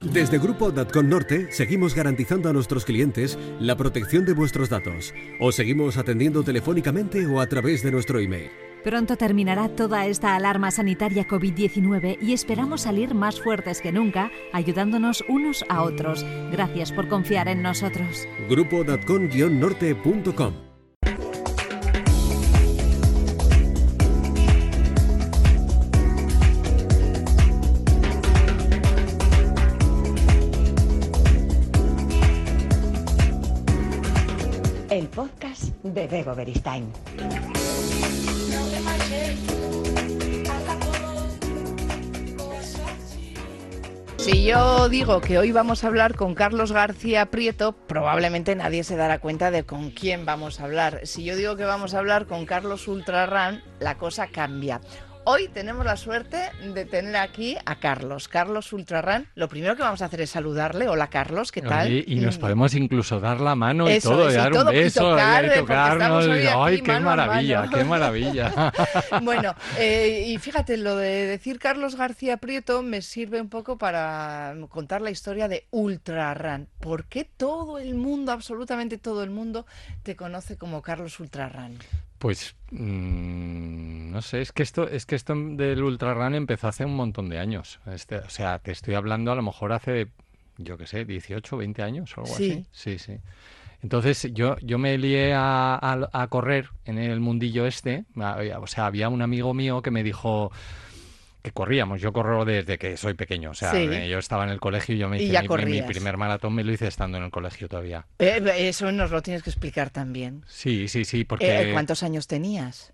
Desde Grupo.com Norte seguimos garantizando a nuestros clientes la protección de vuestros datos. Os seguimos atendiendo telefónicamente o a través de nuestro email. Pronto terminará toda esta alarma sanitaria COVID-19 y esperamos salir más fuertes que nunca, ayudándonos unos a otros. Gracias por confiar en nosotros. Grupo.com-norte.com El podcast de Bebo Beristain. Si yo digo que hoy vamos a hablar con Carlos García Prieto, probablemente nadie se dará cuenta de con quién vamos a hablar. Si yo digo que vamos a hablar con Carlos Ultrarran, la cosa cambia. Hoy tenemos la suerte de tener aquí a Carlos, Carlos Ultrarran. Lo primero que vamos a hacer es saludarle. Hola Carlos, ¿qué tal? Oye, y nos podemos incluso dar la mano y todo, y y dar todo, un y beso, tocar, y porque tocarnos. hoy Ay, qué maravilla, qué maravilla. Bueno, eh, y fíjate, lo de decir Carlos García Prieto me sirve un poco para contar la historia de Ultrarran. ¿Por qué todo el mundo, absolutamente todo el mundo, te conoce como Carlos Ultrarran? Pues mm, no sé, es que esto, es que esto del ultrarun empezó hace un montón de años. Este, o sea, te estoy hablando a lo mejor hace, yo qué sé, 18, 20 años o algo Sí. así. Sí, sí. Entonces yo, yo me lié a, a- a correr en el mundillo este. Había- O sea, había un amigo mío que me dijo que corríamos. Yo corro desde que soy pequeño. O sea, Sí. eh, yo estaba en el colegio y yo me Y hice mi- mi, primer maratón me lo hice estando en el colegio todavía. Eh, eso nos lo tienes que explicar también. Sí, sí, sí, porque Eh, ¿Cuántos años tenías?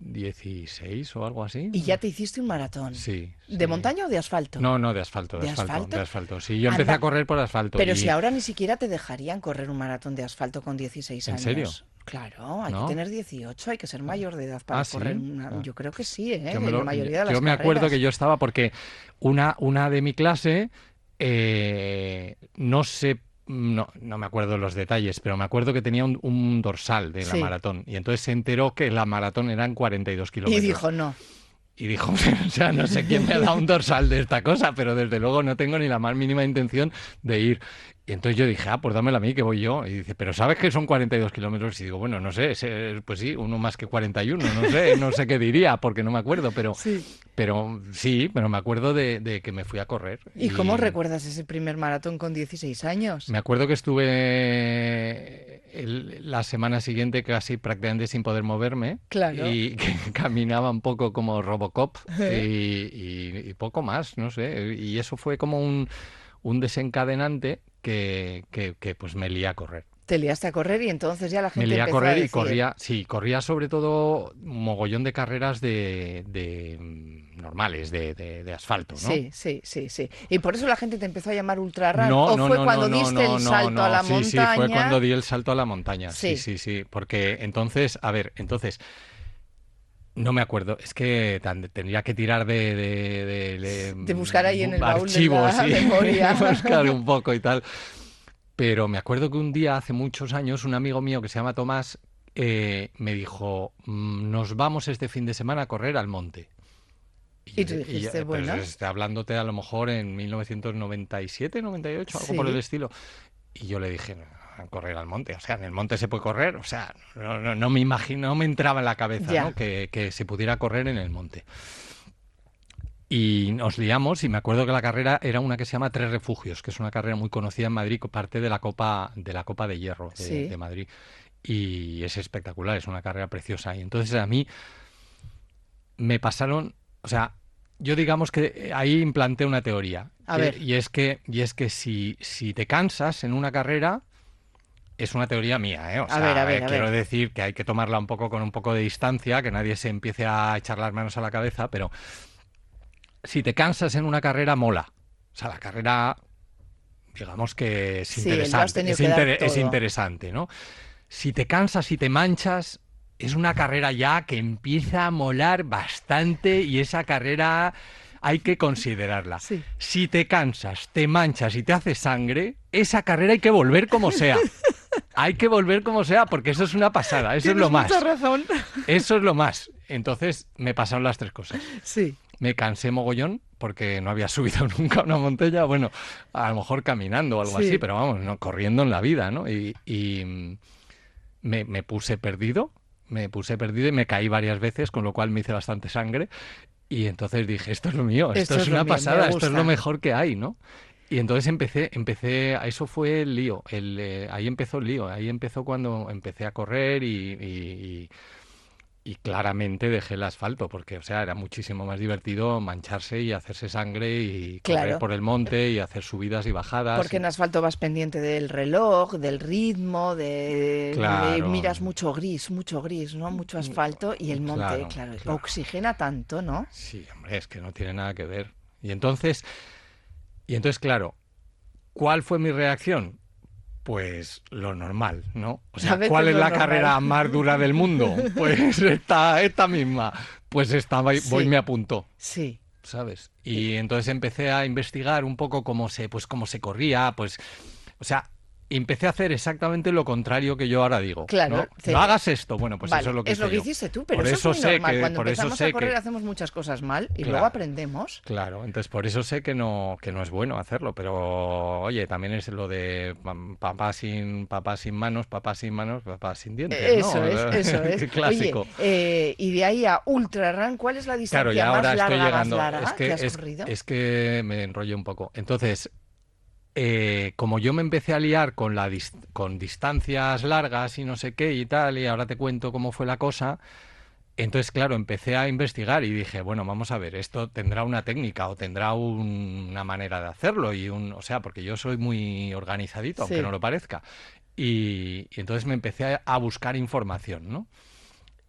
16 o algo así. Y ya te hiciste un maratón. Sí. ¿De sí. montaña o de asfalto? No, no, de asfalto, de, ¿De asfalto, asfalto? de asfalto. Sí, yo empecé a correr por asfalto. Pero y- si ahora ni siquiera te dejarían correr un maratón de asfalto con 16 ¿En años. serio? Claro, hay ¿No? que tener 18, hay que ser mayor de edad para Ah, ¿sí? correr. una- Ah. Yo creo que sí, ¿eh? yo me en lo- la mayoría de las yo me acuerdo carreras. que yo estaba porque una, una de mi clase, eh, no sé, no, no me acuerdo los detalles, pero me acuerdo que tenía un, un dorsal de la Sí. maratón y entonces se enteró que la maratón eran 42 Y kilómetros. dijo, no. Y dijo, o sea, no sé quién me ha dado un dorsal de esta cosa, pero desde luego no tengo ni la más mínima intención de ir. Y entonces yo dije, ah, pues dámela a mí, que voy yo. Y dice, pero ¿sabes que son 42 kilómetros? Y digo, bueno, no sé, pues sí, uno más que 41, no sé, no sé qué diría, porque no me acuerdo, pero Sí. pero sí, pero me acuerdo de, de que me fui a correr. ¿Y cómo recuerdas ese primer maratón con 16 años? Me acuerdo que estuve el- la semana siguiente casi prácticamente sin poder moverme. Claro. Y que caminaba un poco como Robocop y, ¿Eh? y- y poco más, no sé. Y eso fue como un, un desencadenante que, que, que, pues me lié a correr. Te liaste a correr y entonces ya la Me gente lié a correr y decir, corría, sí, corría sobre todo un mogollón de carreras de, de, mm, normales, de, de- de asfalto, ¿no? Sí, sí, sí, sí. Y por eso la gente te empezó a llamar ultrarran. No, ¿O no, fue no, cuando no, diste no, el no, salto no, a la sí, montaña? Sí, fue cuando di el salto a la montaña. Sí, Sí. sí, sí. Porque entonces, a ver, entonces. No me acuerdo, es que tendría que tirar de, de, de- de- De buscar ahí en el baúl de archivos, la sí, memoria. buscar un poco y tal. Pero me acuerdo que un día, hace muchos años, un amigo mío que se llama Tomás eh, me dijo, "Mm, nos vamos este fin de semana a correr al monte. Y tú dijiste, pues, bueno. hablándote a lo mejor en 1997, 98, algo por el estilo. Y yo le dije, a correr al monte. O sea, en el monte se puede correr. O sea, no, no, no me imagino, no me entraba en la cabeza que, que se pudiera correr en el monte. Y nos liamos y me acuerdo que la carrera era una que se llama Tres Refugios, que es una carrera muy conocida en Madrid, parte de la Copa de la Copa de Hierro de, Sí. de Madrid. Y es espectacular, es una carrera preciosa. Y entonces a mí me pasaron, o sea, yo digamos que ahí implanté una teoría. A que- ver. Y es que, y es que si, si te cansas en una carrera, es una teoría mía, ¿eh? O A ver, a ver, eh, a quiero ver. decir que hay que tomarla un poco con un poco de distancia, que nadie se empiece a echar las manos a la cabeza, pero si te cansas en una carrera, mola. O sea, la carrera, digamos que es Sí, interesante. es, inter- es interesante, ¿no? Si te cansas y te manchas, es una carrera ya que empieza a molar bastante y esa carrera hay que considerarla. Sí. Si te cansas, te manchas y te hace sangre, esa carrera hay que volver como sea. Hay que volver como sea, porque eso es una pasada, eso es lo más. mucha razón. Eso es lo más. Entonces me pasaron las tres cosas. Sí. me cansé mogollón porque no había subido nunca una montaña, bueno, a lo mejor caminando o algo Sí. así, pero vamos, no, corriendo en la vida, ¿no? Y, y, me, me puse perdido, me puse perdido y me caí varias veces, con lo cual me hice bastante sangre. Y entonces dije, esto es lo mío, esto, Esto es una mío, pasada, esto es lo mejor que hay, ¿no? Y entonces empecé, empecé, eso fue el lío, el, eh, ahí empezó el lío, ahí empezó cuando empecé a correr y, y- y- y claramente dejé el asfalto, porque, o sea, era muchísimo más divertido mancharse y hacerse sangre y correr Claro. por el monte y hacer subidas y bajadas. Porque en asfalto vas pendiente del reloj, del ritmo, de, Claro. de- miras mucho gris, mucho gris, ¿no? Mucho asfalto y el monte, Claro, claro, claro. oxigena tanto, ¿no? Sí, hombre, es que no tiene nada que ver. Y entonces, y entonces, claro, ¿cuál fue mi reacción? Pues lo normal, ¿no? O sea, ¿cuál es la normal. carrera más dura del mundo? Pues esta, esta misma. Pues esta voy Sí. me apuntó. Sí. ¿sabes? Y entonces empecé a investigar un poco cómo se, pues cómo se corría, pues, o sea, empecé a hacer exactamente lo contrario que yo ahora digo. Claro, ¿no? hagas esto, bueno, pues vale, eso es lo que hice yo. hiciste tú, pero Por eso, eso es muy sé normal. que- Cuando por eso sé a correr que- hacemos muchas cosas mal y Claro. luego aprendemos. Claro, entonces por eso sé que no, que no es bueno hacerlo, pero oye, también es lo de pam- papá sin, papá sin manos, papá sin manos, papá sin dientes, ¿no? Eso es, eso es. Clásico. Oye, eh, y de ahí a ultra run, ¿cuál es la distancia Claro, ya más ahora larga, estoy llegando. más larga es que, que has es, corrido? es que me enrollo un poco. Entonces, eh, como yo me empecé a liar con, la dis- con distancias largas y no sé qué y tal, y ahora te cuento cómo fue la cosa, entonces, claro, empecé a investigar y dije, bueno, vamos a ver, esto tendrá una técnica o tendrá un- una manera de hacerlo, y un, o sea, porque yo soy muy organizadito, aunque Sí. no lo parezca. Y, y entonces me empecé a, a buscar información, ¿no?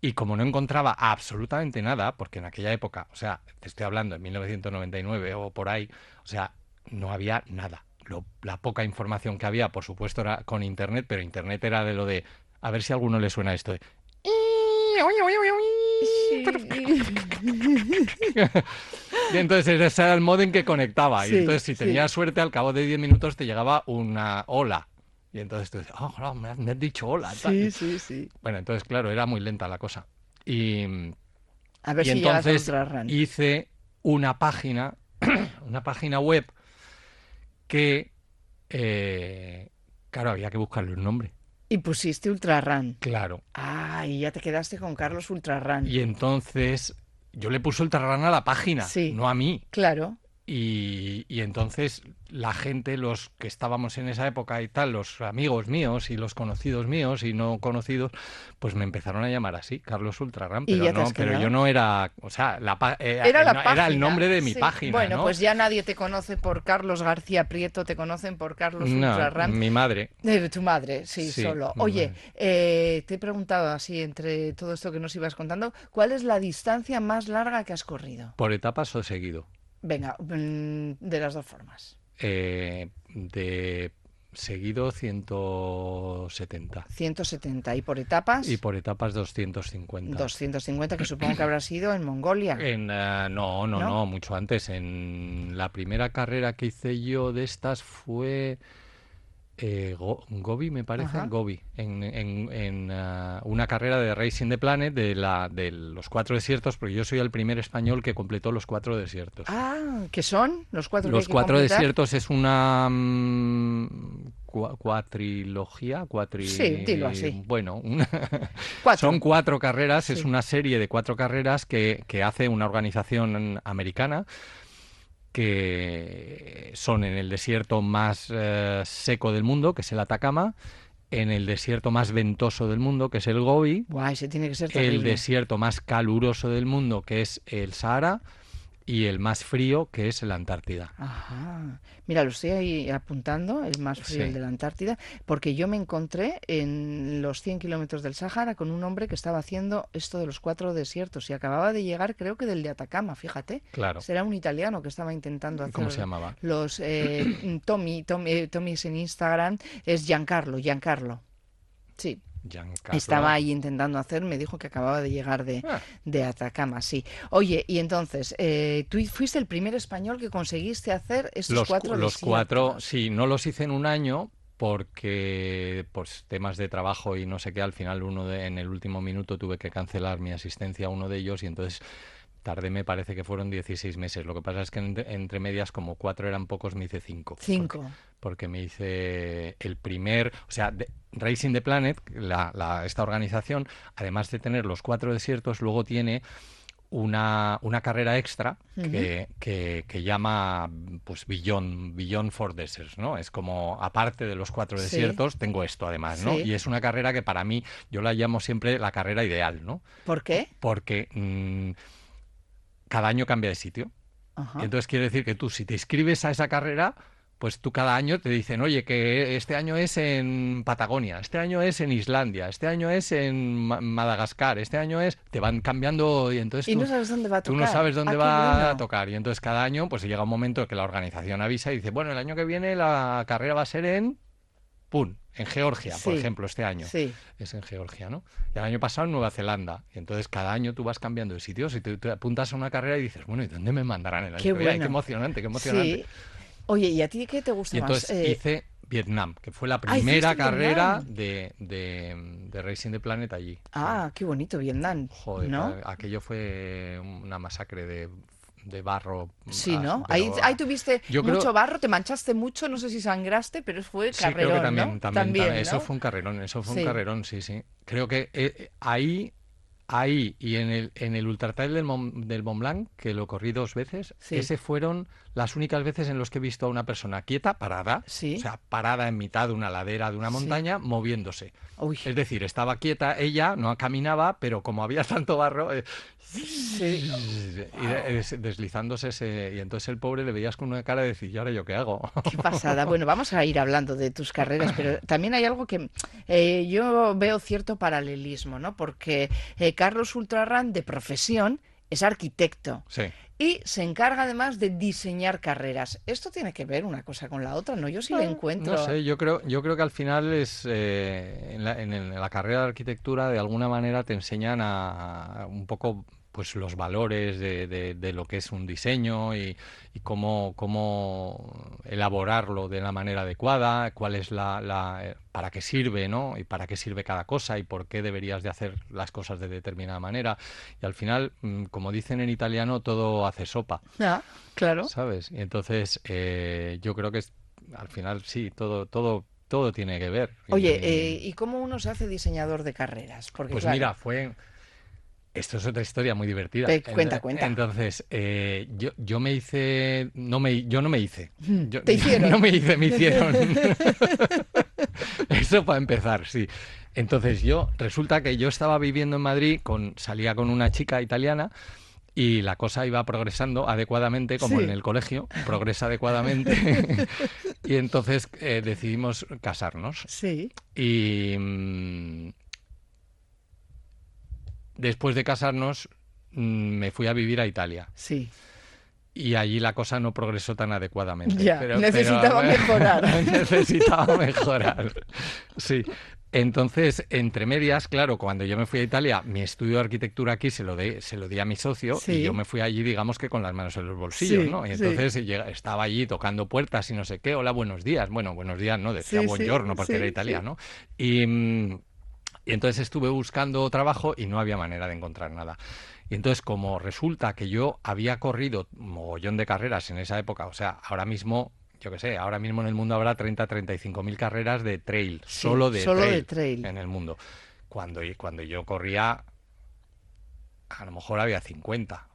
Y como no encontraba absolutamente nada, porque en aquella época, o sea, te estoy hablando en 1999 o por ahí, o sea, no había nada. Lo- la poca información que había, por supuesto, era con Internet, pero Internet era de lo de, a ver si a alguno le suena esto de... Y entonces ese era el modo en que conectaba. Sí, y entonces si sí. tenías suerte, al cabo de 10 minutos te llegaba una hola. Y entonces tú dices, oh, no, me, has, dicho hola. tal". Sí, sí, sí. Bueno, entonces, claro, era muy lenta la cosa. Y, A ver y si a entonces hice una página, una página web que, eh, claro, había que buscarle un nombre. Y pusiste ultra run. Claro. Ah, y ya te quedaste con Carlos ultra run. Y entonces yo le puse Ultrarun a la página, Sí. no a mí. Claro. Y, y entonces la gente, los que estábamos en esa época y tal, los amigos míos y los conocidos míos y no conocidos, pues me empezaron a llamar así, Carlos Ultrarram, Y pero no, yo no era, o sea, la eh, Era la no, página. el nombre de mi sí. página, Bueno, ¿no? pues ya nadie te conoce por Carlos García Prieto, te conocen por Carlos No, ultra run. mi madre. Tu madre, sí, Sí, solo. Oye, madre. eh, te he preguntado así, entre todo esto que nos ibas contando, ¿cuál es la distancia más larga que has corrido? Por etapas o seguido. Venga, mm, de las dos formas. Eh, de seguido 170 170 y por etapas y por etapas 250. 250, que supongo que habrá sido en Mongolia. En, eh, no, no, ¿No? no, mucho antes. En la primera carrera que hice yo de estas fue eh, Go- Gobi, me parece, Ajá. Gobi, en, en- en, ah, una carrera de Racing the Planet de, la, de los cuatro desiertos, porque yo soy el primer español que completó los cuatro desiertos. Ah, ¿qué son? Los cuatro Los que cuatro completar? desiertos es una mm, cua- cuatrilogía, cuatri... Sí, dilo así. Bueno, una- Cuatro. son cuatro carreras, es una serie de cuatro carreras que, que hace una organización americana que son en el desierto más eh, seco del mundo, que es el Atacama, en el desierto más ventoso del mundo, que es el Gobi, Guay, ese tiene que ser el desierto más caluroso del mundo, que es el Sahara, y el más frío, que es la Antártida. Ajá. Mira, lo estoy ahí apuntando, el más frío, Sí. el de la Antártida, porque yo me encontré en los 100 kilómetros del Sáhara con un hombre que estaba haciendo esto de los cuatro desiertos y acababa de llegar, creo que del de Atacama, fíjate. Claro. Será un italiano que estaba intentando hacer ¿Cómo se llamaba? los eh, Tommy, Tommy, eh, Tommy's en Instagram, es Giancarlo, Giancarlo. Sí, Giancarlo. estaba ahí intentando hacer, me dijo que acababa de llegar de, Ah. de Atacama, sí. Oye, y entonces, eh, tú fuiste el primer español que conseguiste hacer estos los, cu- cuatro los cuatro, sí, no los hice en un año porque pues temas de trabajo y no sé qué, al final uno de, en el último minuto tuve que cancelar mi asistencia a uno de ellos y entonces Tardé, me parece que fueron 16 meses. Lo que pasa es que entre, entre medias, como cuatro eran pocos, me hice cinco. Cinco. Porque, porque me hice el primer, o sea, de- Racing the Planet, la, la- esta organización, además de tener los cuatro desiertos, luego tiene una, una carrera extra que, que, que llama pues Beyond, Beyond Four Deserts, ¿no? Es como, aparte de los cuatro Sí. desiertos, tengo esto además, ¿no? Sí. Y es una carrera que para mí, yo la llamo siempre la carrera ideal, ¿no? ¿Por qué? Porque mm, cada año cambia de sitio. Ajá. Y entonces quiere decir que tú, si te inscribes a esa carrera, pues tú cada año te dicen, oye, que este año es en Patagonia, este año es en Islandia, este año es en Ma- Madagascar, este año es... Te van cambiando y entonces Y tú, no sabes dónde va a tú tocar. no sabes dónde Ah, va bueno. a tocar. Y entonces cada año pues llega un momento que la organización avisa y dice, bueno, el año que viene la carrera va a ser en... ¡Pum! En Georgia, por ejemplo, este año Sí. es en Georgia, ¿no? Y el año pasado en Nueva Zelanda. Y entonces cada año tú vas cambiando de sitios y te, te apuntas a una carrera y dices, bueno, ¿y dónde me mandarán el año Qué? Ay. Qué emocionante, qué emocionante. Sí. Oye, ¿y a ti qué te gusta Y entonces más? Eh, hice Vietnam, que fue la primera carrera de, de, de Racing the Planet allí. Ah, qué bonito, Vietnam. Joder, ¿no? aquello fue una masacre de, de barro. Sí, ah, ¿no? pero, Ahí, ahí tuviste yo creo- mucho barro, te manchaste mucho, no sé si sangraste, pero fue Sí, carrerón, creo que también, ¿no? también, también, eso fue un carrerón, eso fue Sí. un carrerón, sí, sí. Creo que eh, eh, ahí, ahí y en el, en el Ultra Trail del, Mont, del Mont Blanc, que lo corrí dos veces, Sí. ese fueron las únicas veces en los que he visto a una persona quieta, parada, Sí. o sea, parada en mitad de una ladera de una Sí. montaña, moviéndose. Uy, Es decir, estaba quieta ella, no caminaba, pero como había tanto barro, eh, sí. y de- des- deslizándose ese, y entonces el pobre le veías con una cara de decir, ¿y ahora yo qué hago? Qué pasada. Bueno, vamos a ir hablando de tus carreras, pero también hay algo que eh, yo veo cierto paralelismo, ¿no? Porque eh, Carlos Ultrarran, de profesión, es arquitecto Sí. y se encarga además de diseñar carreras. Esto tiene que ver una cosa con la otra, ¿no? Yo sí le encuentro. No sé, yo creo, yo creo que al final es eh, en, la, en el- en la carrera de arquitectura de alguna manera te enseñan a, a un poco pues los valores de, de- de lo que es un diseño y, y cómo, cómo elaborarlo de la manera adecuada, cuál es la, la, para qué sirve, ¿no? Y para qué sirve cada cosa y por qué deberías de hacer las cosas de determinada manera. Y al final, mm, como dicen en italiano, todo hace sopa. Ah, claro. ¿sabes? Y entonces eh, yo creo que es, al final sí, todo, todo, todo tiene que ver. Oye, Y- eh, ¿y cómo uno se hace diseñador de carreras? Porque, pues claro, mira, fue... Esto es otra historia muy divertida. Ve, cuenta, Ent- cuenta. Entonces, eh, yo, yo me hice... No me, yo no me hice. Yo- Mm, Te hicieron. No me hice, me hicieron. Eso para empezar, sí. Entonces yo, resulta que yo estaba viviendo en Madrid, con, salía con una chica italiana y la cosa iba progresando adecuadamente, como Sí. en el colegio, progresa adecuadamente. y entonces eh, decidimos casarnos. Sí. Y mm, después de casarnos mm, me fui a vivir a Italia. Sí. Y allí la cosa no progresó tan adecuadamente. Ya, necesitaba mejorar. necesitaba mejorar. Sí. Entonces, entre medias, claro, cuando yo me fui a Italia, mi estudio de arquitectura aquí se lo, de, se lo di a mi socio Sí. y yo me fui allí, digamos que con las manos en los bolsillos, Sí, ¿no? Y entonces estaba allí tocando puertas y no sé qué, hola, buenos días. Bueno, buenos días, no, decía sí, buongiorno porque era italiano. Y, mm, y entonces estuve buscando trabajo y no había manera de encontrar nada. Y entonces, como resulta que yo había corrido mogollón de carreras en esa época, o sea, ahora mismo, yo qué sé, ahora mismo en el mundo habrá 30, 35 mil carreras de trail, Sí, solo de solo trail, de trail. en el mundo. Cuando, cuando yo corría, a lo mejor había 50,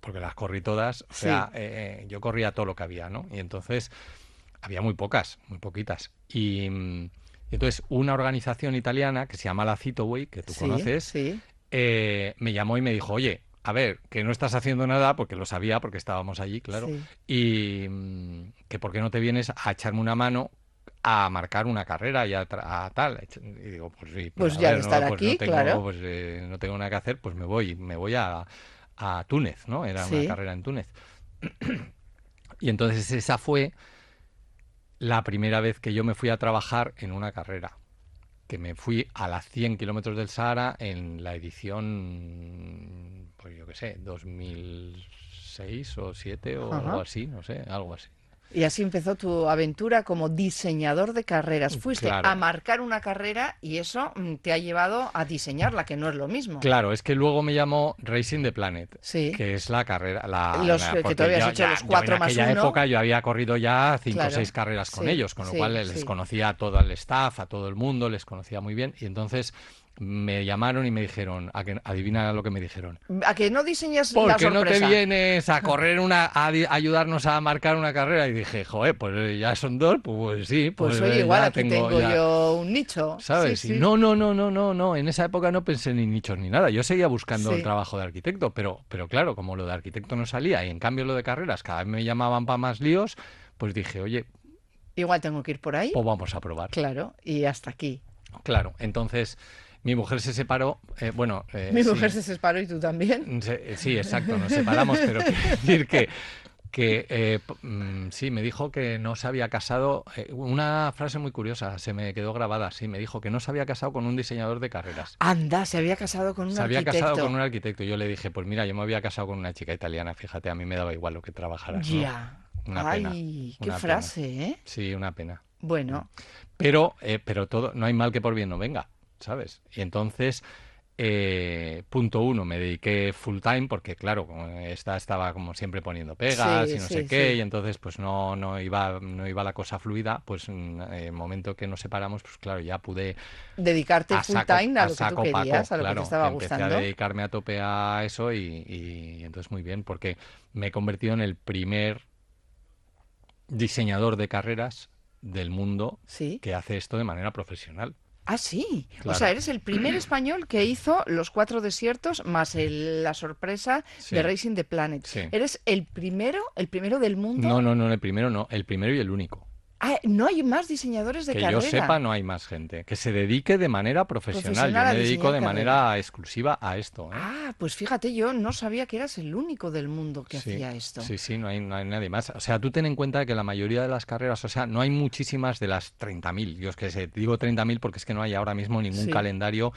porque las corrí todas, o Sí. sea, eh, yo corría todo lo que había, ¿no? Y entonces había muy pocas, muy poquitas. Y, mm, y entonces una organización italiana que se llama la Citoway, que tú sí, conoces, Sí. eh, me llamó y me dijo, oye, a ver, que no estás haciendo nada, porque lo sabía, porque estábamos allí, claro, Sí. y mm, que por qué no te vienes a echarme una mano a marcar una carrera y a, tal. Y digo, pues sí, Pues ya ver, no, estar pues aquí, no tengo, claro. pues, eh, no tengo nada que hacer, pues me voy, me voy a, a Túnez, ¿no? Era una carrera en Túnez. y entonces esa fue la primera vez que yo me fui a trabajar en una carrera que me fui a las 100 kilómetros del Sahara en la edición, pues yo qué sé, 2006 o 7 o Ajá. algo así, no sé, algo así. Y así empezó tu aventura como diseñador de carreras. Fuiste Claro. a marcar una carrera y eso mm, te ha llevado a diseñarla, que no es lo mismo. Claro, es que luego me llamó Racing the Planet, Sí. que es la carrera. La, Los la- que tú habías yo hecho ya- los cuatro en más aquella uno. época yo había corrido ya cinco Claro. o seis carreras con Sí, ellos, con lo sí, cual les conocía a todo el staff, a todo el mundo, les conocía muy bien. Y entonces me llamaron y me dijeron, a que, adivina lo que me dijeron. A que no diseñas ¿Por la qué no te vienes a correr una, a ayudarnos a marcar una carrera? Y dije, joder, pues ya son dos, pues sí, Pues, pues, oye, eh, igual aquí tengo, ya- yo un nicho. ¿Sabes? Sí, Y sí. no, no, no, no, no, no. En esa época no pensé ni nichos ni nada. Yo seguía buscando Sí. el trabajo de arquitecto, pero, pero claro, como lo de arquitecto no salía y en cambio lo de carreras cada vez me llamaban para más líos, pues dije, oye, Igual tengo que ir por ahí. pues vamos a probar. Claro, y hasta aquí. Claro, entonces mi mujer se separó, eh, bueno... eh, Mi sí, mujer se separó y tú también. se- sí, exacto, nos separamos, pero quiero decir que, que eh, mm, sí, me dijo que no se había casado, eh, una frase muy curiosa, se me quedó grabada, sí, me dijo que no se había casado con un diseñador de carreras. Anda, se había casado con un Se había arquitecto. casado con un arquitecto. Yo le dije, pues mira, yo me había casado con una chica italiana, fíjate, a mí me daba igual lo que trabajaras. ¿no? Ya. Pena, Ay, qué una pena. frase, ¿eh? Sí, una pena. Bueno, Pero, eh, pero todo, no hay mal que por bien no venga, ¿sabes? Y entonces, eh, punto uno, me dediqué full time porque, claro, como esta estaba como siempre poniendo pegas Sí, y no sí, sé qué, sí. y entonces pues no, no iba, no iba la cosa fluida, pues en el momento que nos separamos, pues claro, ya pude dedicarte a full saco- time a a lo que tú saco paco, querías, a lo que claro, te estaba empecé gustando. a dedicarme a tope a eso y, y entonces muy bien, porque me he convertido en el primer diseñador de carreras del mundo Sí. que hace esto de manera profesional. Ah, sí. O sea, eres el primer español que hizo los cuatro desiertos más el- la sorpresa Sí. de Racing the Planet. Sí. Eres el primero, el primero del mundo. No, no, no, el primero no, el primero y el único. Ah, no hay más diseñadores de que carrera. yo sepa, no hay más gente. Que se dedique de manera profesional. Yo me dedico de manera exclusiva a esto. ¿eh? Ah, pues fíjate, yo no sabía que eras el único del mundo que Sí, hacía esto. Sí, sí, no hay, no hay nadie más. O sea, tú ten en cuenta que la mayoría de las carreras, o sea, no hay muchísimas de las 30.000. Yo es que sé, digo 30.000 porque es que no hay ahora mismo ningún Sí. calendario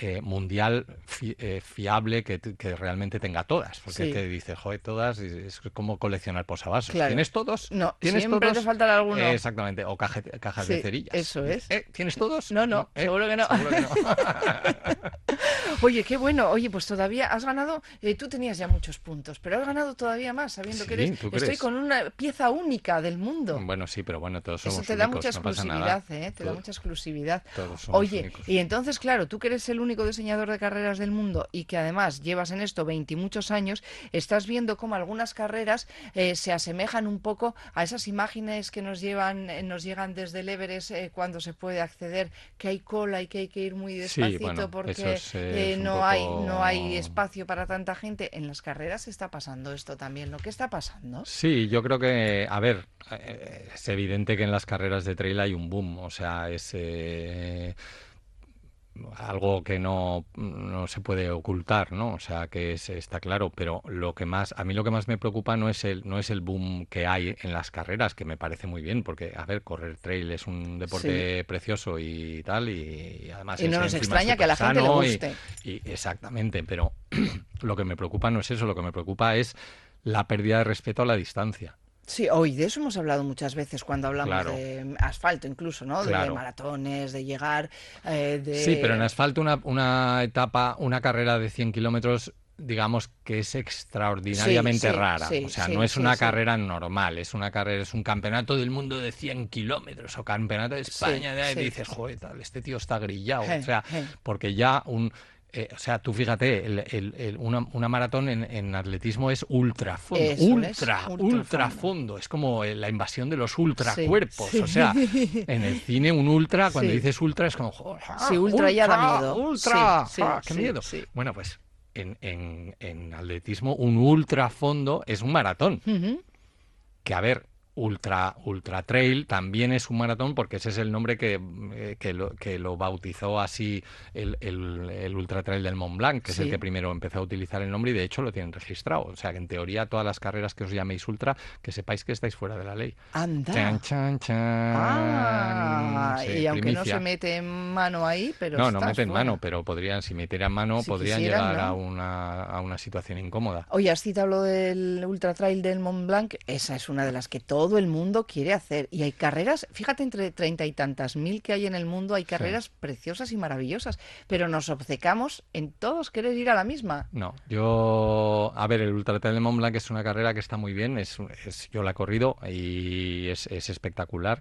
eh, mundial fi- eh, fiable que, que realmente tenga todas. Porque Sí. te dices, joder, todas, es como coleccionar posavasos. Claro. ¿Tienes todos? No, ¿Tienes siempre todos? te faltará alguno. Eh, exactamente, o caje- cajas de Sí, cerillas. eso es. Eh, ¿Tienes todos? No, no, ¿Eh? seguro que no. Seguro que no. Oye, qué bueno. Oye, pues todavía has ganado. eh, tú tenías ya muchos puntos, pero has ganado todavía más, sabiendo que Sí, eres. ¿tú Estoy crees? con una pieza única del mundo. Bueno, sí, pero bueno, todos somos Eso te da únicos, mucha no exclusividad. ¿eh? Te da Todo- mucha exclusividad. todos somos Oye, únicos. y entonces, claro, tú que eres el único diseñador de carreras del mundo y que además llevas en esto 20 y muchos años, estás viendo cómo algunas carreras eh, se asemejan un poco a esas imágenes que nos llevan, eh, nos llegan desde el Everest eh, cuando se puede acceder, que hay cola y que hay que ir muy Sí, despacito bueno, porque es, eh, es no hay no hay espacio para tanta gente. En las carreras está pasando esto también. ¿Lo que está pasando? Sí, yo creo que, a ver, es evidente que en las carreras de trail hay un boom, o sea, es algo que no, no se puede ocultar, ¿no? O sea, que es- está claro, pero lo que más, a mí lo que más me preocupa no es el, no es el boom que hay en las carreras, que me parece muy bien, porque, a ver, correr trail es un deporte precioso y tal, y, y además Y no nos extraña que a la gente le y- guste. y exactamente, pero lo que me preocupa no es eso, lo que me preocupa es la pérdida de respeto a la distancia. Sí, hoy de eso hemos hablado muchas veces cuando hablamos Claro. de asfalto, incluso, ¿no? De maratones, de llegar, eh, de... Sí, pero en asfalto una, una etapa, una carrera de 100 kilómetros, digamos que es extraordinariamente Sí, sí, rara. sí, o sea, no es una carrera normal, es una carrera, es un campeonato del mundo de 100 kilómetros o campeonato de España. de- sí. Dices, joder, tal, este tío está grillado. O sea, porque ya un... eh, o sea, tú fíjate, el- el- el- una, una maratón en, en atletismo es ultra fondo. Eso es, ultra, ultra ultra fondo. fondo. Es como eh, la invasión de los ultracuerpos. sí. O sea, en el cine un ultra, cuando Sí. dices ultra es como... joder, Sí, ultra ya da miedo. Ultra, Sí, sí, ah, qué miedo. Bueno, pues en, en, en atletismo un ultra fondo es un maratón. Que a ver, ultra, ultra trail también es un maratón porque ese es el nombre que, eh, que, lo, que lo bautizó así el, el, el ultra trail del Mont Blanc, que es el que primero empezó a utilizar el nombre y de hecho lo tienen registrado. O sea que en teoría todas las carreras que os llaméis ultra, que sepáis que estáis fuera de la ley. Anda. Chan, chan, chan. Ah, Sí, y aunque primicia. no se mete mano ahí, pero No, no meten fuera. mano, pero podrían, si metieran mano, Si podrían llegar a, una, a una situación incómoda. Oye, has citado lo del ultra trail del Mont Blanc. Esa es una de las que todo todo el mundo quiere hacer. Y hay carreras, fíjate, entre treinta y tantas mil que hay en el mundo, hay carreras preciosas y maravillosas, pero nos obcecamos en todos querer ir a la misma. No, yo, a ver, el Ultra Trail de Mont Blanc es una carrera que está muy bien, es, es yo la he corrido y es, es espectacular,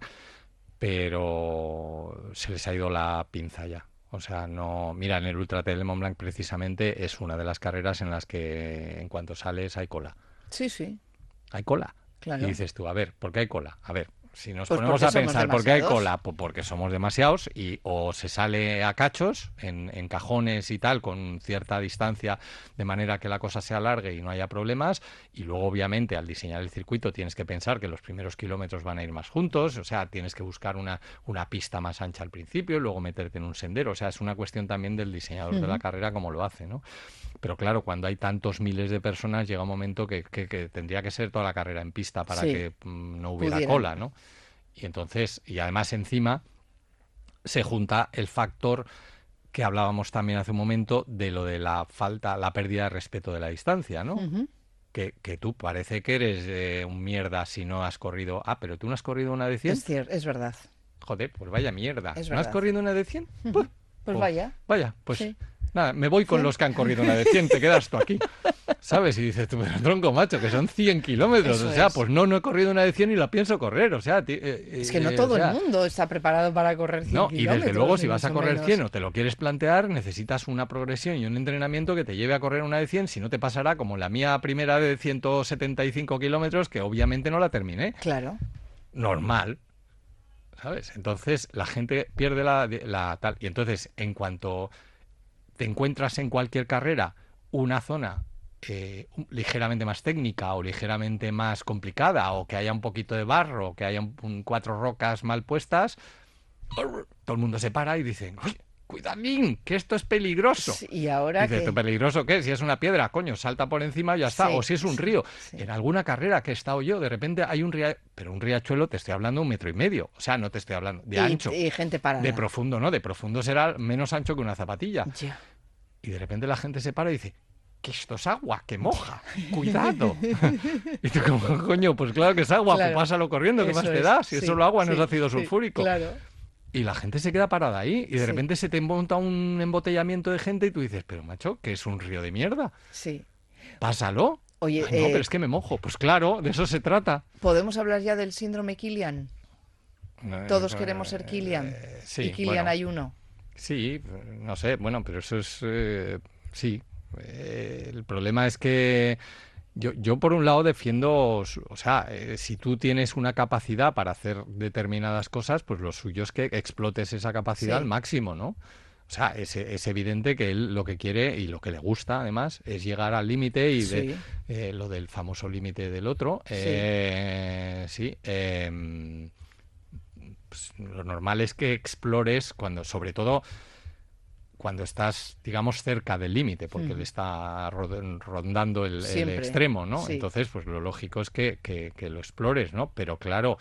pero se les ha ido la pinza ya. O sea, no. Mira, en el Ultra Trail de Mont Blanc precisamente es una de las carreras en las que en cuanto sales hay cola. Sí, sí. Hay cola. Y dices tú, a ver, ¿por qué hay cola? A ver, si nos Pues ponemos a pensar por qué hay cola, pues porque somos demasiados y o se sale a cachos en, en cajones y tal con cierta distancia de manera que la cosa se alargue y no haya problemas y luego obviamente al diseñar el circuito tienes que pensar que los primeros kilómetros van a ir más juntos, o sea, tienes que buscar una, una pista más ancha al principio y luego meterte en un sendero, o sea, es una cuestión también del diseñador de la carrera como lo hace, ¿no? Pero claro, cuando hay tantos miles de personas llega un momento que, que- que tendría que ser toda la carrera en pista para Sí. que mm, no hubiera Pudiera. cola, ¿no? Y entonces, y además encima se junta el factor que hablábamos también hace un momento de lo de la falta, la pérdida de respeto de la distancia, ¿no? Que, que tú parece que eres eh, un mierda si no has corrido. Ah, pero tú no has corrido una de 100. Es cierto, es verdad. Joder, pues vaya mierda. Es ¿No has corrido una de 100? Pues, Pues pues, vaya. Vaya, pues Sí. nada, me voy con los que han corrido una de 100, te quedas tú aquí. ¿Sabes? Y dices tú, pero tronco, macho, que son 100 kilómetros. Eso o sea, es. pues no, no he corrido una de 100 y la pienso correr. O sea, eh, Es que no eh, todo o sea, el mundo está preparado para correr 100 No, y desde luego si vas a correr menos. 100 o te lo quieres plantear, necesitas una progresión y un entrenamiento que te lleve a correr una de 100, si no te pasará como la mía primera de 175 kilómetros, que obviamente no la terminé. Claro. Normal. ¿Sabes? Entonces la gente pierde la, la tal. Y entonces, en cuanto te encuentras en cualquier carrera una zona eh, ligeramente más técnica o ligeramente más complicada o que haya un poquito de barro o que haya un- un- cuatro rocas mal puestas, todo el mundo se para y dice, "Uy, cuidadín, que esto es peligroso. Y ahora que... ¿tú peligroso qué? Si es una piedra, coño, salta por encima y ya está. Sí, o si es un río. sí. En alguna carrera que he estado yo, de repente hay un riachuelo, pero un riachuelo te estoy hablando un metro y medio. O sea, no te estoy hablando de y, ancho. y gente parada. De profundo, ¿no? De profundo será menos ancho que una zapatilla. Y de repente la gente se para y dice, que esto es agua, que moja, cuidado. y tú como, coño, pues claro que es agua, Claro. pues pásalo corriendo, ¿qué más te es, da? Si es sí, solo agua, no es ácido sí, sulfúrico. Claro. Y la gente se queda parada ahí y de repente se te monta un embotellamiento de gente y tú dices, pero macho, que es un río de mierda. Sí. Pásalo. Oye, Ay, no, eh, pero es que me mojo. Pues claro, de eso se trata. ¿podemos hablar ya del síndrome Killian? Todos Eh, queremos ser Killian. eh, sí, y Killian bueno. hay uno. Sí, no sé, bueno, pero eso es, eh, sí. Eh, el problema es que yo, yo por un lado defiendo, o sea, eh, si tú tienes una capacidad para hacer determinadas cosas, pues lo suyo es que explotes esa capacidad Sí. al máximo, ¿no? O sea, es, es evidente que él lo que quiere y lo que le gusta, además, es llegar al límite y de, Sí. eh, lo del famoso límite del otro. Sí. Eh, sí. em, pues, lo normal es que explores cuando, sobre todo, cuando estás, digamos, cerca del límite, porque Mm. le está ro- rondando el, extremo, ¿no? sí. Entonces, pues lo lógico es que, que- que lo explores, ¿no? Pero claro,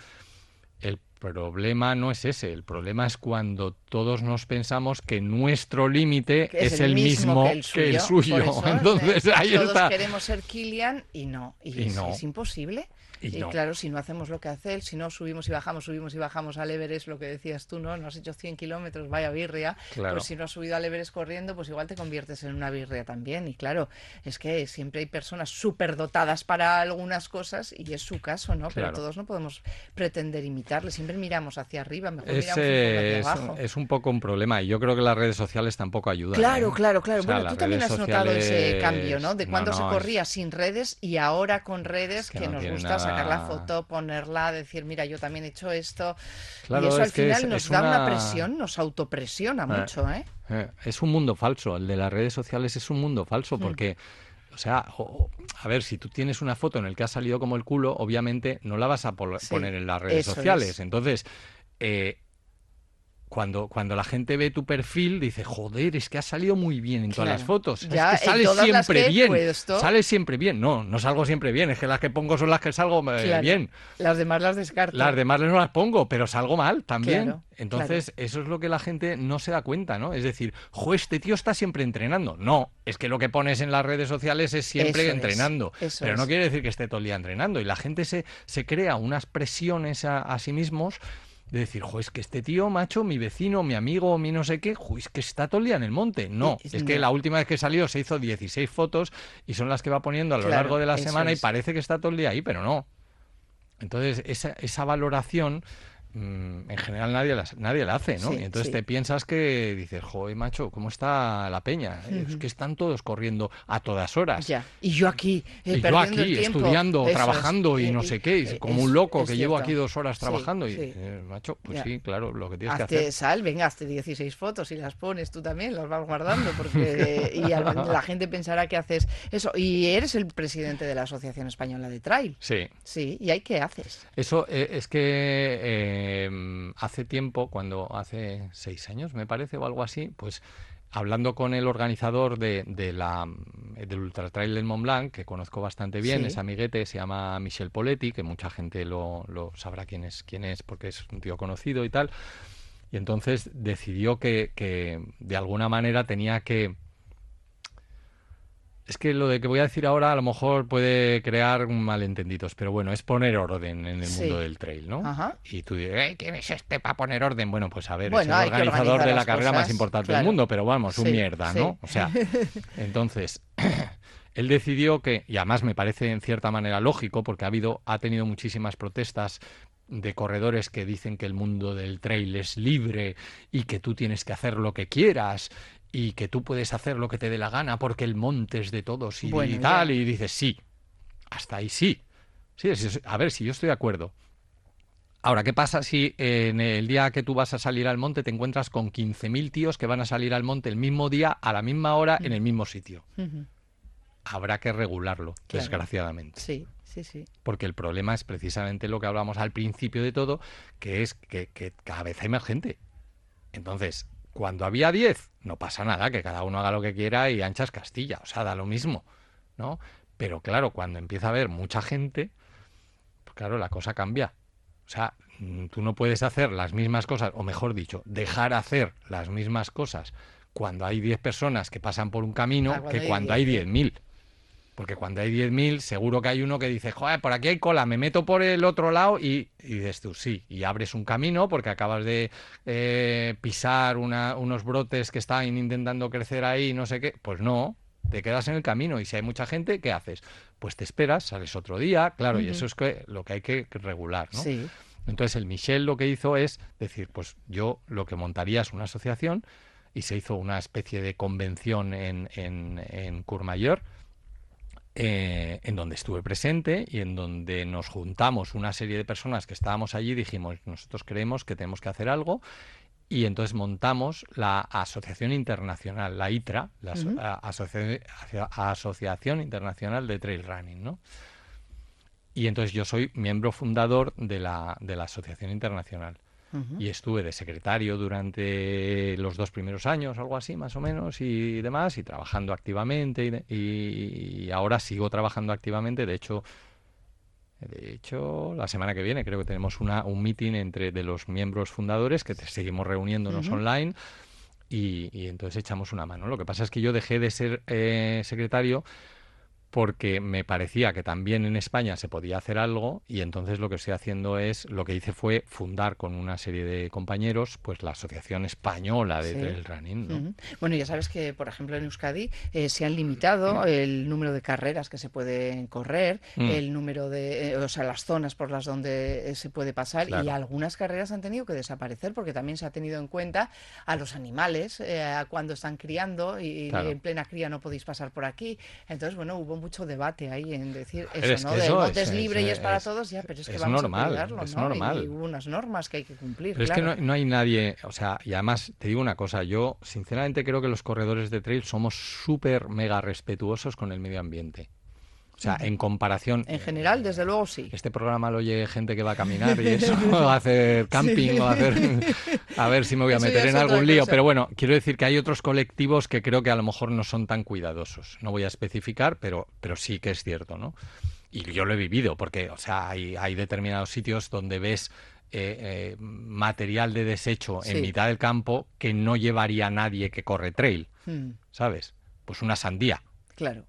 el problema no es ese, el problema es cuando todos nos pensamos que nuestro límite es, el mismo que el suyo. Eso, Entonces, eh, ahí todos está. queremos ser Killian y no. Y, Y es, no. es imposible. Y Y no. claro, si no hacemos lo que hace él, si no subimos y bajamos, subimos y bajamos al Everest, lo que decías tú, ¿no? No has hecho 100 kilómetros, vaya birria. Claro. Pues si no has subido al Everest corriendo, pues igual te conviertes en una birria también. Y claro, es que siempre hay personas súper dotadas para algunas cosas y es su caso, ¿no? Pero todos no podemos pretender imitarle. Siempre miramos hacia arriba, mejor miramos poco Ese hacia es, abajo. es un poco un problema y yo creo que las redes sociales tampoco ayudan. Claro, ¿eh? claro, claro. O sea, bueno, tú también has notado ese cambio, ¿no? De no, cuando se es- corría sin redes y ahora con redes que que, no nos gusta sacar la foto, ponerla, decir, mira, yo también he hecho esto. Claro, y eso es al final es- nos es da una... una- presión, nos autopresiona mucho, ¿eh? Eh, Es un mundo falso, el de las redes sociales es un mundo falso Mm. O sea, a ver, si tú tienes una foto en el que has salido como el culo, obviamente no la vas a Sí, poner en las redes sociales. es. Entonces, eh, cuando, cuando la gente ve tu perfil, dice, joder, es que has salido muy bien en todas las Claro. fotos. Ya, es que sales las siempre que bien. puesto. Sales siempre bien. No, no salgo siempre bien. Es que las que pongo son las que salgo eh, Claro. bien. Las demás las descarto. Las demás no las pongo, pero salgo mal también. Claro, Entonces, eso es lo que la gente no se da cuenta, ¿no? Es decir, jo, este tío está siempre entrenando. No, es que lo que pones en las redes sociales es siempre Eso es, entrenando. eso pero no es. quiere decir que esté todo el día entrenando. Y la gente se, se crea unas presiones a, a sí mismos de decir, jo, es que este tío, macho, mi vecino, mi amigo, mi no sé qué, jo, es que está todo el día en el monte. No, es que no. la última vez que salió se hizo 16 fotos y son las que va poniendo a lo Claro, largo de la semana y parece que está todo el día ahí, pero no. Entonces, esa, esa valoración, en general nadie la, nadie la hace, ¿no? Sí, y entonces sí. te piensas que dices, joder, macho, ¿cómo está la peña? Es que están todos corriendo a todas horas. Ya. Y yo aquí, eh, Y yo aquí el estudiando, Eso es. trabajando y Eh, no sé qué, y eh, como un loco es que llevo aquí dos horas Sí, trabajando y, sí. eh, macho, pues Ya. sí, claro, lo que tienes que hacer. sal, venga, hazte 16 fotos y las pones tú también, las vas guardando, porque y a- la gente pensará que haces eso. Y eres el presidente de la Asociación Española de Trail. Sí. Sí, ¿y ahí qué haces? Eso eh, es que eh, hace tiempo, cuando hace seis años me parece o algo así, pues hablando con el organizador de, de la, del Ultra Trail del Mont Blanc, que conozco bastante bien, Sí. es amiguete, se llama Michel Poletti, que mucha gente lo, lo sabrá quién es, quién es porque es un tío conocido y tal. Y entonces decidió que, que de alguna manera tenía que es que lo de que voy a decir ahora a lo mejor puede crear malentendidos, pero bueno, es poner orden en el Sí. mundo del trail, ¿no? Ajá. Y tú dices, "Eh, ¿quién es este para poner orden? Bueno, pues a ver, Bueno, es el organizador de la carrera más importante claro. del mundo, pero vamos, un Sí, mierda, sí. ¿no? O sea, entonces, él decidió que, y además me parece en cierta manera lógico, porque ha habido, ha tenido muchísimas protestas de corredores que dicen que el mundo del trail es libre y que tú tienes que hacer lo que quieras y que tú puedes hacer lo que te dé la gana porque el monte es de todos y, Bueno, y ya. tal, y dices, sí, hasta ahí sí. Sí, a ver, si yo estoy de acuerdo. Ahora, ¿qué pasa si en el día que tú vas a salir al monte te encuentras con 15.000 tíos que van a salir al monte el mismo día, a la misma hora, en el mismo sitio? Habrá que regularlo, Claro. desgraciadamente. Sí, sí, sí. Porque el problema es precisamente lo que hablamos al principio de todo, que es que, que cada vez hay más gente. Entonces, cuando había 10, no pasa nada, que cada uno haga lo que quiera y anchas Castilla, o sea, da lo mismo, ¿no? Pero claro, cuando empieza a haber mucha gente, pues claro, la cosa cambia. O sea, mm, tú no puedes hacer las mismas cosas, o mejor dicho, dejar hacer las mismas cosas cuando hay 10 personas que pasan por un camino Ah, cuando que hay cuando 10. hay 10.000. Porque cuando hay 10.000, seguro que hay uno que dice, joder, por aquí hay cola, me meto por el otro lado y, y dices tú, sí, y abres un camino porque acabas de eh, pisar una- unos brotes que están intentando crecer ahí, no sé qué. Pues no, te quedas en el camino y si hay mucha gente, ¿qué haces? Pues te esperas, sales otro día, claro, y eso es que, lo que hay que regular, ¿no? Sí. Entonces el Michel lo que hizo es decir, pues yo lo que montaría es una asociación y se hizo una especie de convención en, en, en Courmayeur, eh, en donde estuve presente y en donde nos juntamos una serie de personas que estábamos allí dijimos, nosotros creemos que tenemos que hacer algo y entonces montamos la Asociación Internacional, la ITRA, la aso- Asociación Internacional de Trail Running, ¿no? Y entonces yo soy miembro fundador de la, de la Asociación Internacional. Y estuve de secretario durante los dos primeros años, algo así más o menos, y demás, y trabajando activamente. Y, y- ahora sigo trabajando activamente. De hecho, de hecho, la semana que viene creo que tenemos una, un meeting entre de los miembros fundadores que te- seguimos reuniéndonos online. Y, y entonces echamos una mano. Lo que pasa es que yo dejé de ser eh, secretario porque me parecía que también en España se podía hacer algo y entonces lo que estoy haciendo es, lo que hice fue fundar con una serie de compañeros pues la Asociación Española de Sí. Trail Running. Bueno, ya sabes que, por ejemplo, en Euskadi eh, se han limitado el número de carreras que se pueden correr, Mm. el número de, eh, o sea, las zonas por las donde eh, se puede pasar y algunas carreras han tenido que desaparecer porque también se ha tenido en cuenta a los animales eh, a cuando están criando y, y en plena cría no podéis pasar por aquí. Entonces, bueno, hubo mucho debate ahí en decir eso, es ¿no? De eso es- es libre y es- es para es- todos, ya, pero es que es vamos normal, a cuidarlo, es ¿no? Normal. Y, hubo unas normas que hay que cumplir. Pero es claro. que no, no hay nadie, o sea, y además te digo una cosa, yo sinceramente creo que los corredores de trail somos súper mega respetuosos con el medio ambiente. O sea, en comparación... En general, desde luego sí. Este programa lo oye gente que va a caminar y eso, o a hacer camping, o a hacer... A ver si me voy a meter en algún lío. cosa. Pero bueno, quiero decir que hay otros colectivos que creo que a lo mejor no son tan cuidadosos. No voy a especificar, pero, pero sí que es cierto, ¿no? Y yo lo he vivido, porque, o sea, hay, hay determinados sitios donde ves eh, eh, material de desecho en mitad del campo que no llevaría nadie que corre trail, Mm, ¿sabes? Pues una sandía. claro.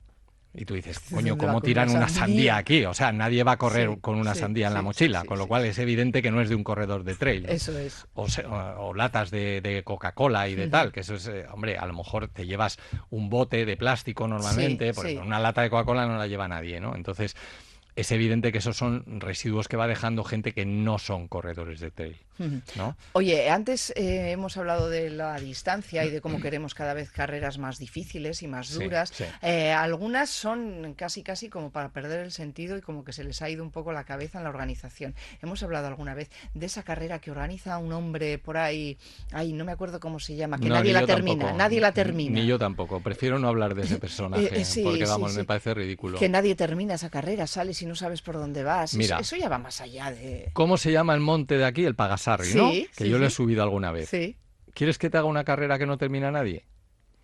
Y tú dices, ¿Dónde coño, ¿cómo tiran una sandía? aquí? O sea, nadie va a correr Sí, con una sí, sandía en la mochila, sí, con lo cual es evidente que no es de un corredor de trail. Eso es. O, se- o- o latas de, de Coca-Cola y de tal, que eso es, eh, hombre, a lo mejor te llevas un bote de plástico normalmente, porque una lata de Coca-Cola no la lleva nadie, ¿no? Entonces, es evidente que esos son residuos que va dejando gente que no son corredores de trail. ¿no? Oye, antes eh, hemos hablado de la distancia y de cómo queremos cada vez carreras más difíciles y más duras. sí. Eh, algunas son casi casi como para perder el sentido y como que se les ha ido un poco la cabeza en la organización. Hemos hablado alguna vez de esa carrera que organiza un hombre por ahí, ay, no me acuerdo cómo se llama, que No, nadie la termina, tampoco. nadie la termina. Ni yo tampoco. Prefiero no hablar de ese personaje, Eh, sí, porque vamos, me parece ridículo. Que nadie termina esa carrera, sales y no sabes por dónde vas. Eso- Mira. eso, ya va más allá de... ¿Cómo se llama el monte de aquí? El Pagasarri, ¿no? Sí, Que sí, yo lo he subido alguna vez. Sí. ¿Quieres que te haga una carrera que no termina nadie?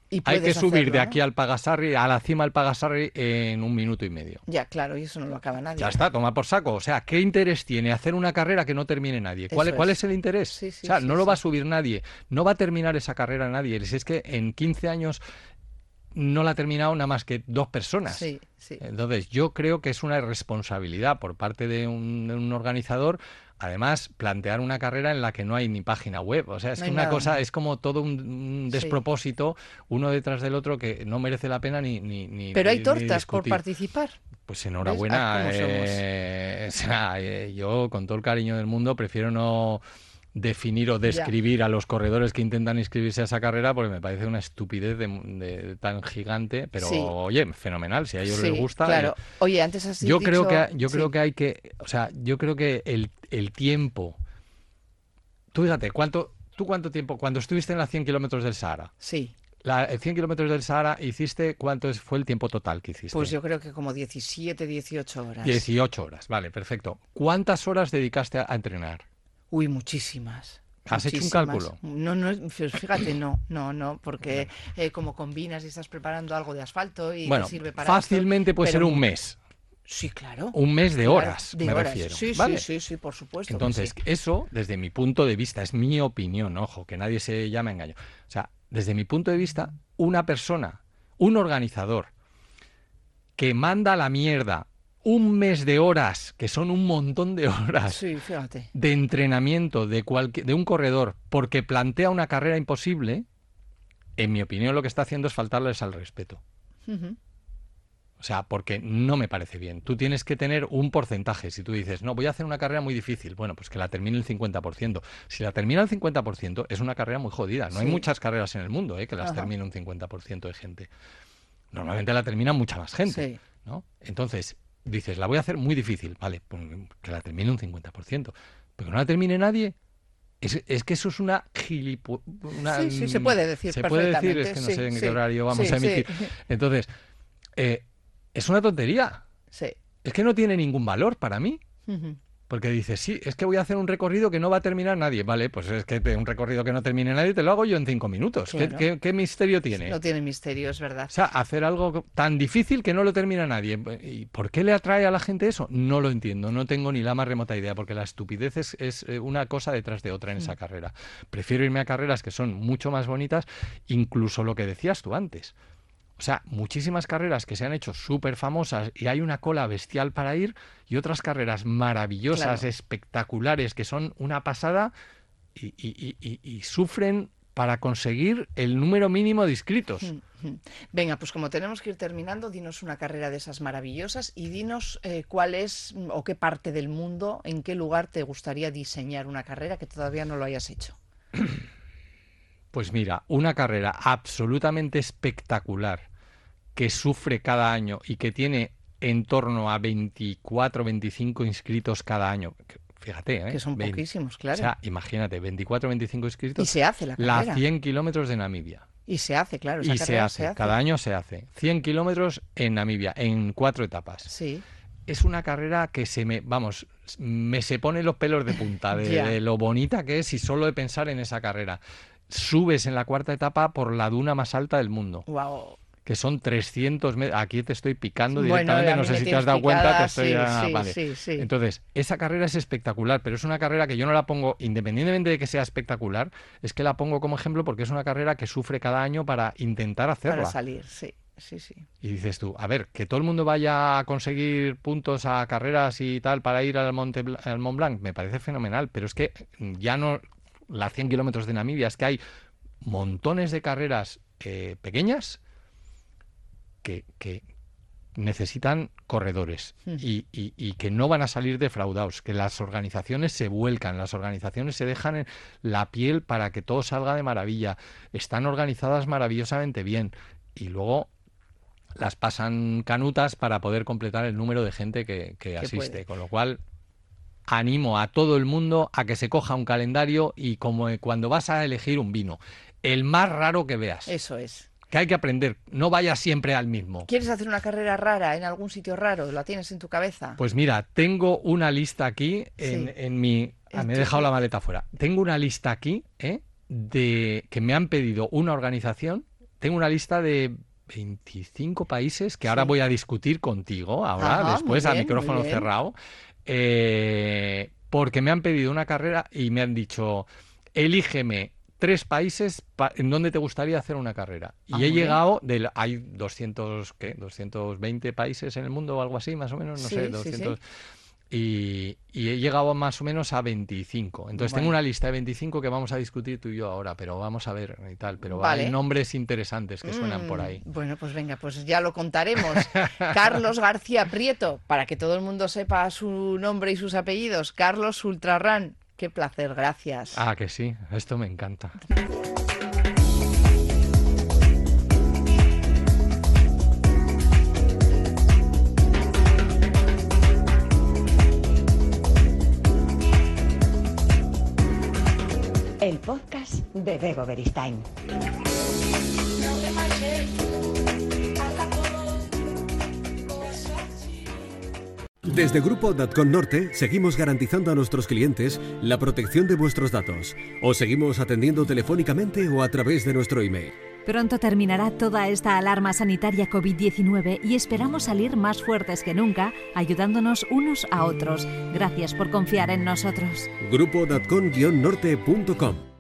Y Hay que subir hacerlo, de ¿no? aquí al Pagasarri, a la cima del Pagasarri, en un minuto y medio. Ya, claro, y eso no lo acaba nadie. Ya está, toma por saco. O sea, ¿qué interés tiene hacer una carrera que no termine nadie? ¿Cuál, Eso cuál es. es el interés? Sí, sí, o sea, sí, no lo va a subir nadie, no va a terminar esa carrera nadie. Si es que en 15 años no la ha terminado nada más que dos personas. Sí, sí. Entonces, yo creo que es una irresponsabilidad por parte de un, de un organizador, además, plantear una carrera en la que no hay ni página web. O sea, es No que hay una nada. cosa es como todo un, un Sí. despropósito, uno detrás del otro, que no merece la pena ni. ni, ni- Pero hay ni- tortas por participar. Pues enhorabuena. Ah, eh, o sea, eh, yo, con todo el cariño del mundo, prefiero no definir o describir a los corredores que intentan inscribirse a esa carrera porque me parece una estupidez de, de- tan gigante pero Sí. oye fenomenal si a ellos Sí, les gusta Claro. eh, Oye, antes has yo creo que yo sí. creo que hay que o sea yo creo que el, el tiempo tú fíjate cuánto tú cuánto tiempo cuando estuviste en las 100 kilómetros del Sahara Sí, la, el 100 kilómetros del Sahara hiciste cuánto es- fue el tiempo total que hiciste pues yo creo que como 17, 18 horas. 18 horas vale perfecto cuántas horas dedicaste a entrenar Uy, muchísimas. ¿Has hecho un cálculo? No, no, pues fíjate, no, no, no, porque eh, como combinas y estás preparando algo de asfalto y bueno te sirve para fácilmente esto, puede ser un mes Sí, claro. un mes de Claro, horas de me horas. refiero Sí, ¿vale? sí, sí, sí, por supuesto. Entonces, sí. eso, desde mi punto de vista, es mi opinión, ojo, que nadie se llame engaño. O sea, desde mi punto de vista, una persona, un organizador, que manda la mierda un mes de horas, que son un montón de horas, Sí, fíjate. de entrenamiento de, un corredor, porque plantea una carrera imposible, en mi opinión lo que está haciendo es faltarles al respeto. O sea, porque no me parece bien. Tú tienes que tener un porcentaje. Si tú dices, no, voy a hacer una carrera muy difícil, bueno, pues que la termine el 50%. Si la termina el 50%, es una carrera muy jodida. No hay muchas carreras en el mundo ¿eh? que las Ajá. termine un 50% de gente. Normalmente la termina mucha más gente. Sí. ¿no? Entonces, dices, la voy a hacer muy difícil. Vale, pues que la termine un 50%. Pero que no la termine nadie. Es, es que eso es una gilipo... una- Sí, sí, se puede decir Se puede decir, es perfectamente, que no sí, sé en sí. qué horario vamos Sí, a emitir. Entonces, eh, es una tontería. Sí. Es que no tiene ningún valor para mí. Ujú. Porque dices, sí, es que voy a hacer un recorrido que no va a terminar nadie. Vale, pues es que te- un recorrido que no termine nadie te lo hago yo en cinco minutos. ¿Qué, Claro. qué- qué misterio tiene? No tiene misterio, es verdad. O sea, hacer algo tan difícil que no lo termina nadie. ¿Y por qué le atrae a la gente eso? No lo entiendo, no tengo ni la más remota idea, porque la estupidez es, es, eh, una cosa detrás de otra en Mm. esa carrera. Prefiero irme a carreras que son mucho más bonitas, incluso lo que decías tú antes. O sea, muchísimas carreras que se han hecho súper famosas y hay una cola bestial para ir y otras carreras maravillosas, Claro. espectaculares, que son una pasada y, y- y- y- y sufren para conseguir el número mínimo de inscritos. Ujú. Venga, pues como tenemos que ir terminando, dinos una carrera de esas maravillosas y dinos eh, cuál es o qué parte del mundo, en qué lugar te gustaría diseñar una carrera que todavía no lo hayas hecho. Pues mira, una carrera absolutamente espectacular que sufre cada año y que tiene en torno a 24, 25 inscritos cada año. Fíjate, ¿eh? Que son poquísimos, claro. O sea, imagínate, 24, 25 y inscritos. se hace la La carrera. 100 kilómetros de Namibia. Y se hace, claro. Esa y se hace, cada año se hace. 100 kilómetros en Namibia, en cuatro etapas. Sí. Es una carrera que se me, vamos, me se pone los pelos de punta de lo bonita que es y solo de pensar en esa carrera. Subes en la cuarta etapa por la duna más alta del mundo, Wow. que son 300 metros. Aquí te estoy picando directamente, no sé si te has dado cuenta, te estoy sí, ya- sí, vale. sí. Entonces, esa carrera es espectacular, pero es una carrera que yo no la pongo, independientemente de que sea espectacular, es que la pongo como ejemplo porque es una carrera que sufre cada año para intentar hacerla. Para salir, sí. Sí, sí. Y dices tú, a ver, que todo el mundo vaya a conseguir puntos a carreras y tal para ir al, Monte, al Mont Blanc, me parece fenomenal, pero es que ya no las 100 kilómetros de Namibia, es que hay montones de carreras eh, pequeñas que, que necesitan corredores Mm. y, y- y que no van a salir defraudados, que las organizaciones se vuelcan, las organizaciones se dejan en la piel para que todo salga de maravilla, están organizadas maravillosamente bien y luego las pasan canutas para poder completar el número de gente que, que asiste. puede. Con lo cual, animo a todo el mundo a que se coja un calendario y como eh, cuando vas a elegir un vino, el más raro que veas. Eso es. Que hay que aprender, no vayas siempre al mismo. ¿Quieres hacer una carrera rara en algún sitio raro? ¿La tienes en tu cabeza? Pues mira, tengo una lista aquí en, Sí. en mi... ah, me he dejado la maleta fuera. Tengo una lista aquí ¿eh? de que me han pedido una organización. Tengo una lista de 25 países que ahora voy a discutir contigo ahora, Ajá, después a micrófono cerrado, eh, porque me han pedido una carrera y me han dicho, elígeme tres países pa- en donde te gustaría hacer una carrera. Y Ah, he llegado, del, hay 200, ¿qué? 220 países en el mundo o algo así, más o menos, no Sí, sé, sí, 200. Y, y he llegado más o menos a 25. Entonces tengo una lista de 25 que vamos a discutir tú y yo ahora, pero vamos a ver y tal. Pero Vale. hay nombres interesantes que suenan por Mm, ahí. Bueno, pues venga, pues ya lo contaremos. Carlos García Prieto, para que todo el mundo sepa su nombre y sus apellidos. Carlos Ultrarran. Qué placer, gracias. Ah, que sí, esto me encanta. El podcast de Bebo Beristain. Desde Grupo Datcon Norte seguimos garantizando a nuestros clientes la protección de vuestros datos. Os seguimos atendiendo telefónicamente o a través de nuestro email. Pronto terminará toda esta alarma sanitaria COVID-19 y esperamos salir más fuertes que nunca, ayudándonos unos a otros. Gracias por confiar en nosotros. Grupo Datcon-norte.com